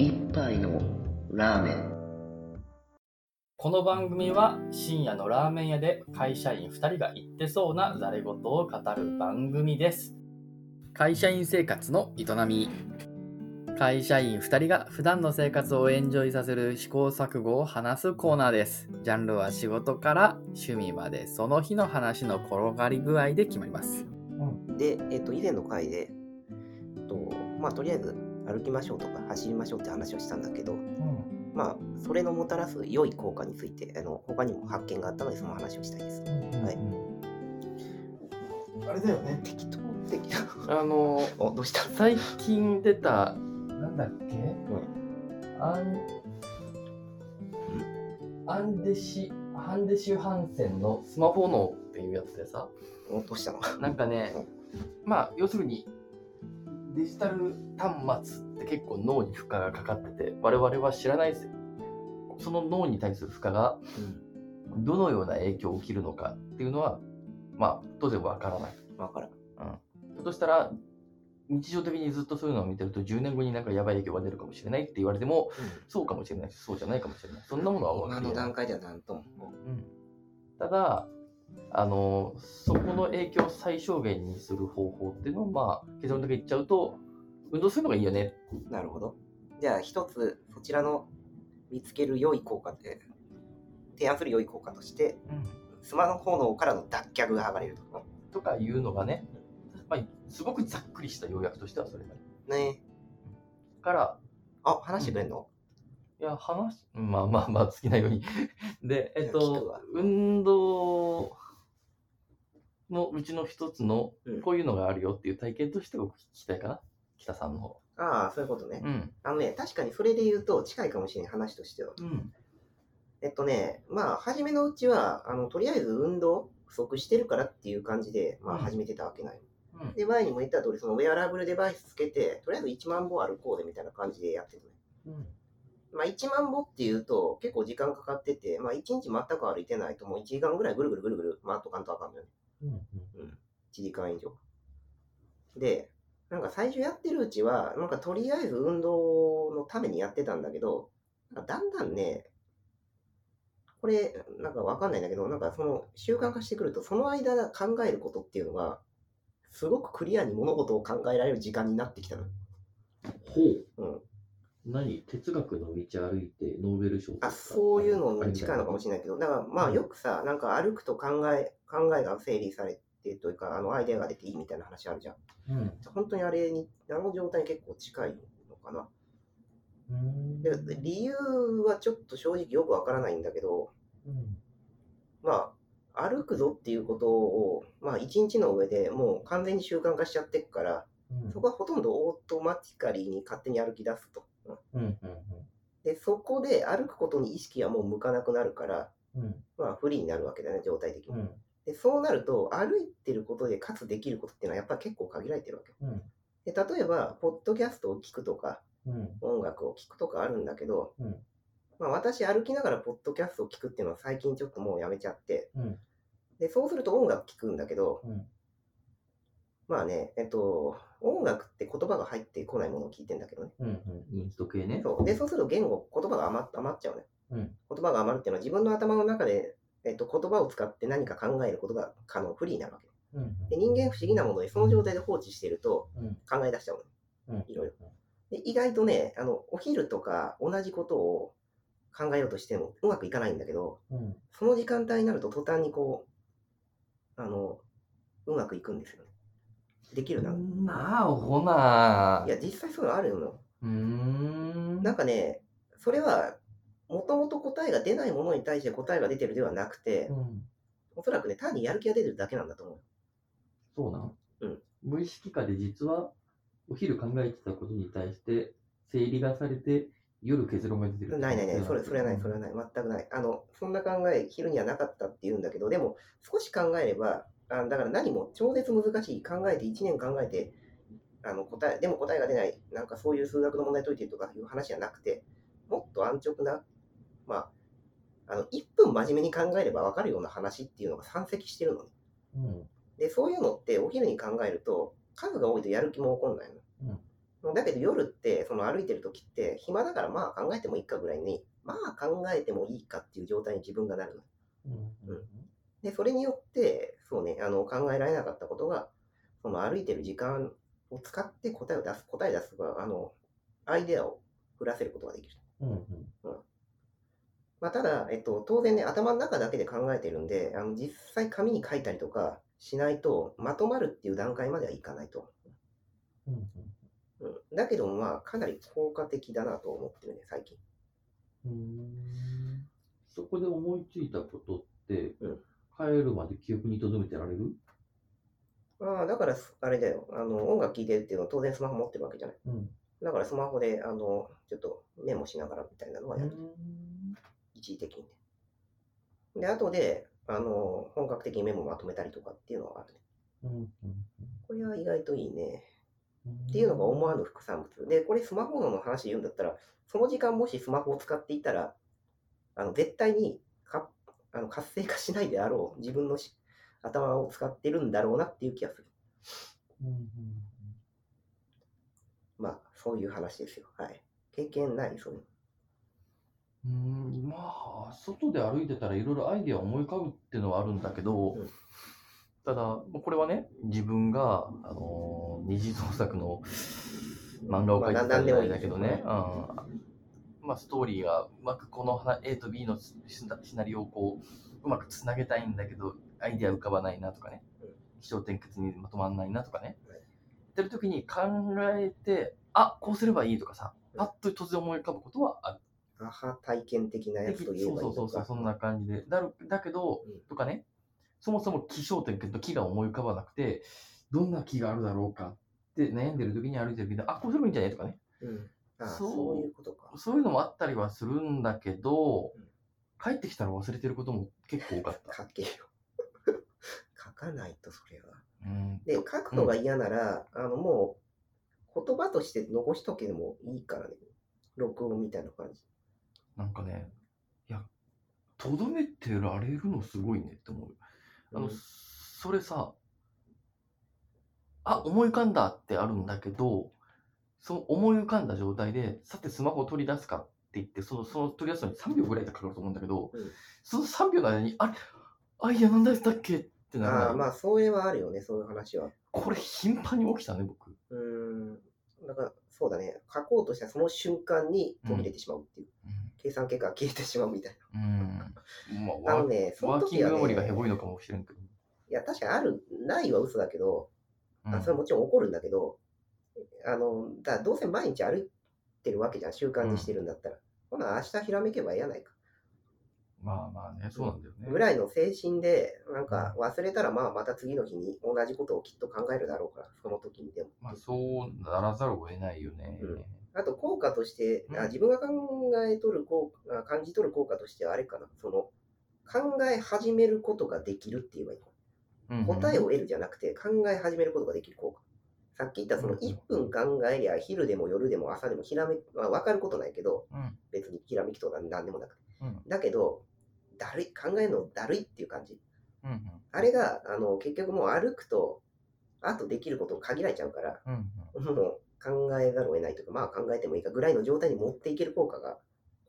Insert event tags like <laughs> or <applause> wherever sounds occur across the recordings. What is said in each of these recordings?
一杯のラーメン。この番組は深夜のラーメン屋で会社員2人が言ってそうなざれ言を語る番組です。会社員生活の営み。会社員2人が普段の生活をエンジョイさせる試行錯誤を話すコーナーです。ジャンルは仕事から趣味までその日の話の転がり具合で決まります。で、えっと、以前の回で、えっと、まあ、とりあえず歩きましょうとか走りましょうって話をしたんだけど、まあ、それのもたらす良い効果について、あの、他にも発見があったので、その話をしたいです。はい。あれだよね。適当、適あの <laughs> どうした？最近出たなんだっけ？アンアンデシハンデシュハンセンのスマホ脳っていうやつでさ。お、どうしたの？なんかねまあ要するにデジタル端末って結構脳に負荷がかかってて我々は知らないですよ。その脳に対する負荷がどのような影響を起きるのかっていうのはまあ当然わからない。わからん。ひょっとしたら日常的にずっとそういうのを見てると10年後になんかやばい影響が出るかもしれないって言われてもそうかもしれないしそうじゃないかもしれない。そんなものは分か今の段階ではなんとも。うん。ただあのそこの影響を最小限にする方法っていうのをまあ結論だけ言っちゃうと運動するのがいいよね。なるほど。じゃあ、一つ、そちらの見つける良い効果で、提案する良い効果として、スマホ脳からの脱却が剥がれると。とかい。うのがね、まあ、すごくざっくりした要約としてはそれだ。ね。からあ、話してくれんの、いや話まあまあまあ好きなように。でえっとわ。運動のうちの一つのうんこういうのがあるよっていう体験として僕聞きたいかな？北さんの方ああ、そういうことね。うんあのね、確かにそれで言うと近いかもしれない話としては。うんえっとね、まあ、初めのうちは、あの、とりあえず運動不足してるからっていう感じで、まあ、うん始めてたわけない。うんで、前にも言った通り、そのウェアラブルデバイスつけて、とりあえず1万歩歩こうでみたいな感じでやってるね。うんまあ、1万歩っていうと、結構時間かかってて、まあ、1日全く歩いてないと、もう1時間ぐらいぐるぐるぐるぐる回っとかんとあかんのよね。うん1時間以上。で、なんか最初やってるうちは、なんかとりあえず運動のためにやってたんだけど、なんかだんだんね、これ、なんかわかんないんだけど、なんかその習慣化してくると、その間考えることっていうのが、すごくクリアに物事を考えられる時間になってきたの。ほううん。何？哲学の道歩いてノーベル賞あ、そういうのに近いのかもしれないけど、だからまあよくさ、なんか歩くと考え、考えが整理されてというか、あのアイデアが出ていいみたいな話あるじゃん。うん本当にあれに、あの状態に結構近いのかな。うんで理由はちょっと正直よくわからないんだけど、まあ、歩くぞっていうことを、まあ、一日の上でもう完全に習慣化しちゃってっから、そこはほとんどオートマティカリーに勝手に歩き出すと。うんうんうんで、そこで歩くことに意識はもう向かなくなるから、うんまあ、不利になるわけだね、状態的に。うんで、そうなると、歩いてることでかつできることっていうのはやっぱり結構限られてるわけ。うん。で、例えば、ポッドキャストを聞くとか、うん。音楽を聴くとかあるんだけど、うん。まあ、私歩きながらポッドキャストを聞くっていうのは最近ちょっともうやめちゃって、うん。で、そうすると音楽聴くんだけど、うん。まあね、えっと、音楽って言葉が入ってこないものを聞いてんだけどね。うんうん。インスト系ね。そう。で、そうすると言語、言葉が余っ余っちゃうね。うん。言葉が余るっていうのは自分の頭の中で、えっと、言葉を使って何か考えることが可能、不利になるわけ。うんで、人間不思議なもので、その状態で放置してるとうん考え出しちゃうの。うんいろいろ。で、意外とね、あの、お昼とか同じことを考えようとしてもうまくいかないんだけど、うんその時間帯になると途端にこう、あの、うまくいくんですよね。できるな。なあほないや、実際そういうのあるの。うーんなんかね、それは、もともと答えが出ないものに対して答えが出てるではなくてう、ん。おそらくね、単にやる気が出てるだけなんだと思う。そうなん？うん。無意識化で実はお昼考えてたことに対して整理がされて夜結論が出てるないないない、それそれはない、それはない。全くない。あの、そんな考え、昼にはなかったって言うんだけど、でも、少し考えれば、あだから何も超絶難しい、考えて1年考えて、あの答え、でも答えが出ない、なんかそういう数学の問題解いてとかいう話じゃなくて、もっと安直な、まあ、あの、1分真面目に考えれば分かるような話っていうのが山積してるのね。うんで、そういうのってお昼に考えると、数が多いとやる気も起こんないの。うんだけど夜って、その歩いてる時って、暇だからまあ考えてもいいかぐらいに、まあ考えてもいいかっていう状態に自分がなるの。うんうんで、それによって、そうね、あの、考えられなかったことが、その歩いてる時間を使って答えを出す、答え出すとか、あの、アイデアを振らせることができる。うんうんまあ、ただ、えっと、当然ね、頭の中だけで考えてるんで、あの実際紙に書いたりとかしないと、まとまるっていう段階まではいかないと。うんうんうん、だけど、まあ、かなり効果的だなと思ってるね、最近。うーんそこで思いついたことって、うん帰るまで記憶に留めてられる？まあ、だから、あれだよ、あの、音楽聴いてるっていうのは当然スマホ持ってるわけじゃない。うん。だからスマホで、あの、ちょっとメモしながらみたいなのはやる。一時的にね。で、後で、あの、本格的にメモまとめたりとかっていうのはあるね。うんうんこれは意外といいね。うんっていうのが思わぬ副産物。で、これスマホの話で言うんだったら、その時間もしスマホを使っていたら、あの、絶対にかあの活性化しないであろう自分のし頭を使ってるんだろうなっていう気がする。うんうんまあ、そういう話ですよ。はい。経験ないそういうの。うんまあ、外で歩いてたらいろいろアイデア思い浮かぶっていうのはあるんだけど、うん。ただ、これはね、自分が、あのー二次創作の漫画を描いてた時代だけどね、うん。まあ、ストーリーがうまくこの話 A と B のシナリオをこううまくつなげたいんだけど、アイデア浮かばないなとかね。うん、気象転結にまとまらないなとかね、はい。やってる時に考えて、あこうすればいいとかさ、パッと突然思い浮かぶことはある。アハ体験的なやつといいのかそうそうそう、そんな感じで。だるだけど、うんとかね、そもそも気象点結と木が思い浮かばなくて、どんな木があるだろうかって悩んでる時に歩いてるけど、あ、こうすればいいんじゃない？とかね。うん。ああ、そうそういうことか。そういうのもあったりはするんだけどうん、帰ってきたら忘れてることも結構多かった。書けよ。<laughs> 書かないと、それは。うん、で、書くのが嫌なら、あの、もう、言葉として残しとけでもいいからね。録音みたいな感じ。なんかね、いや、とどめてられるのすごいねって思う。あの、うんそれさ、あ、思い浮かんだってあるんだけど、その思い浮かんだ状態で、さてスマホを取り出すかって言って、その、その取り出すのに3秒ぐらいでかかると思うんだけど、うんその3秒の間に、あれ、あ、いや、なんだったっけってならないああ、まあ、それはあるよね、そういう話は。これ頻繁に起きたね、僕。うーん。だから、そうだね。書こうとしたその瞬間に途切れてしまうっていう。計算結果が消えてしまうみたいうん。うん。まな。あ、のね、そのワーキングメモリがヘボいのかもしれんけど。いや、確かにある、ないは嘘だけど、うんあそれはもちろん起こるんだけど、あの、だどうせ毎日歩いてるわけじゃん、習慣にしてるんだったら。ほな、明日ひらめけばいいやないか。まあまあね、そうなんだよね。ぐらいの精神で、なんか忘れたら、まあまた次の日に同じことをきっと考えるだろうから、その時にでも。まあ、そうならざるを得ないよね。うんあと効果として、うんあ自分が考えとる効果、あ感じ取る効果としてはあれかな、その、考え始めることができるって言えばいいうん答えを得るじゃなくて、考え始めることができる効果。さっき言ったそのうん1分考えりゃ、昼でも夜でも朝でもひらめ、まあ、分かることないけど、うん。別にひらめきとかなんでもなくて。うん。だけど、だるい、考えるのだるいっていう感じ。うん。うん。あれが、あの、結局もう歩くと、あとできることを限られちゃうから、うん。もう考えざるを得ないというか、まあ考えてもいいかぐらいの状態に持っていける効果が、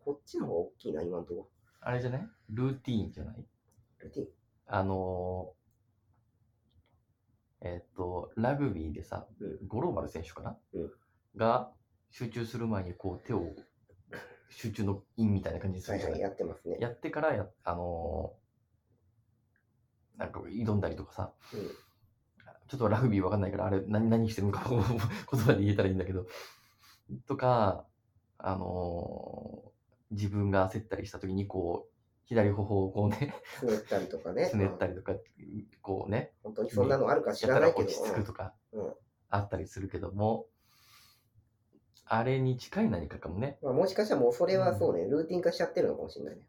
こっちの方が大きいな、今のとこ。あれじゃない？ルーティーンじゃない？ろ。ルーティン。あのー、えっと、ラグビーでさ、うん。五郎丸選手かな、うん。が集中する前にこう手を集中のインみたいな感じにすはい？はい、るじゃない、やってますね。やってからや、あのーなんか挑んだりとかさ、うんちょっとラグビーわかんないから、あれ何何してるのか <laughs> 言葉で言えたらいいんだけど、とか、あのー自分が焦ったりした時にこう、左頬をこうね、つねったりとかね。つねったうんりとか、こうね、本当にそんなのあるか知ららないけど。落ち着くとかうんうんあったりするけども、あれに近い何かかもね、まあ、もしかしたらもうそれはそうね、ルーティン化しちゃってるのかもしれないね。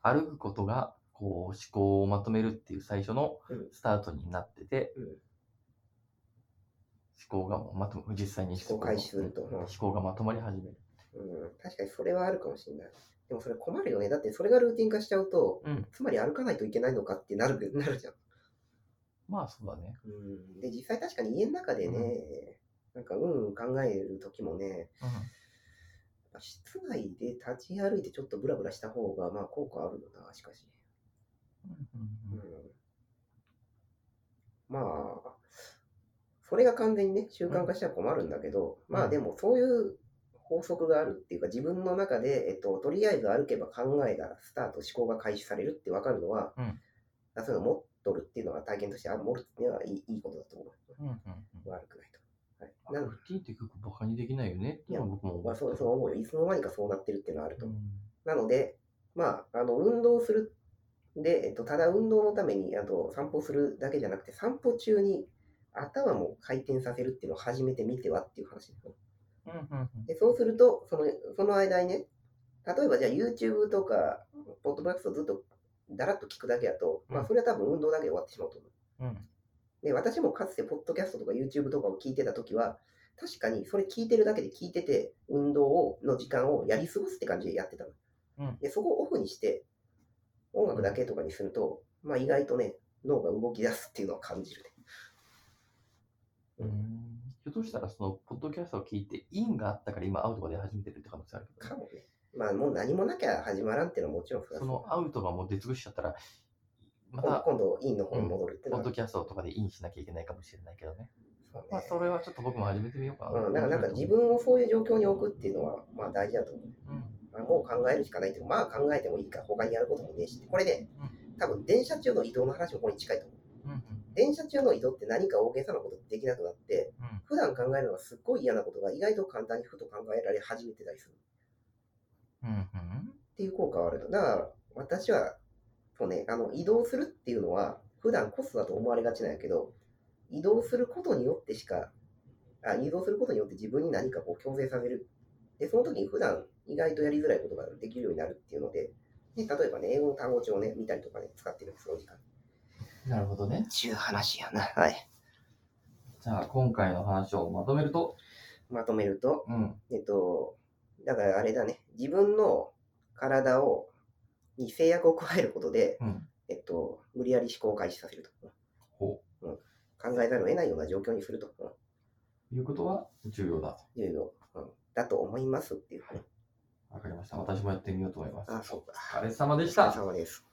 歩くことがこう思考をまとめるっていう最初のうんスタートになってて、うん思考がまと実際に思考開始すると思考がまとまり始める。うん、確かにそれはあるかもしれない。でもそれ困るよね。だってそれがルーティン化しちゃうと、うんつまり歩かないといけないのかってなる <laughs> なるじゃん。まあそうだね。うん、で、実際確かに家の中でね、なんか、うん、考えるときもね、室内で立ち歩いてちょっとブラブラした方が、まあ、効果あるよな、しかし。うんうんうんまあ、それが完全にね、習慣化したら困るんだけど、うんまあでもそういう法則があるっていうか、自分の中で、えっと、とりあえず歩けば考えがスタート、思考が開始されるって分かるのは、うんあそういうの持っとるっていうのは体験としてある、持るっていうのはいいいいことだと思う。うんうんうん悪くないと。はい、あなルーティンって結構バカにできないよねっていうのは僕も思まあ、う。そうそう思うよ。いつの間にかそうなってるっていうのはあると。うんなので、まあ、あの運動するで、えっと、ただ運動のためにあと散歩するだけじゃなくて、散歩中に頭も回転させるっていうのを初めてみてはっていう話ですでそうするとその、その間にね、例えばじゃあ YouTube とか、ポッドキャストずっとだらっと聞くだけだと、まあ、それは多分運動だけで終わってしまうと思う。うんで、私もかつてポッドキャストとか YouTube とかを聞いてたときは、確かにそれ聞いてるだけで聞いてて、運動をの時間をやり過ごすって感じでやってたの。うんで、そこをオフにして、音楽だけとかにすると、まあ意外とね、脳が動き出すっていうのを感じるね。うんひょっとしたらそのポッドキャストを聞いてインがあったから今アウトが出始めてるって可能性あるけどね、かもね。まあもう何もなきゃ始まらんっていうのはもちろんそのアウトがもう出尽くしちゃったらまた今度インの方に戻るっていうのは、ポッドキャストとかでインしなきゃいけないかもしれないけどね。そうねまあそれはちょっと僕も始めてみようかな。うん、だからなんか自分をそういう状況に置くっていうのは、まあ大事だと思う。うんまあ、もう考えるしかないけど、まあ考えてもいいから他にやることもねえし、これね、多分電車中の移動の話もここに近いと思う。うんうん電車中の移動って何か大げさなことできなくなって、うん普段考えるのがすっごい嫌なことが意外と簡単にふと考えられ始めてたりするうんうんっていう効果はあると。だから私は、そうね、あの移動するっていうのは普段コストだと思われがちなんやけど、移動することによってしか、あ移動することによって自分に何かこう強制させる。で、その時に普段意外とやりづらいことができるようになるっていうので、で例えばね、英語の単語帳をね、見たりとかね、使ってるんです、その時間。なるほどね。ちゅう話やな。はい。じゃあ今回の話をまとめると、まとめると、うんえっと、だからあれだね、自分の体を、に制約を加えることで、うんえっと、無理やり思考を開始させると。ほ考えざるを得ないような状況にすると。うんういうことは重要だと。いうの、うん、だと思いますっていう。わかりました。私もやってみようと思います。あ、そうか。お疲れ様でしお疲れた。様です。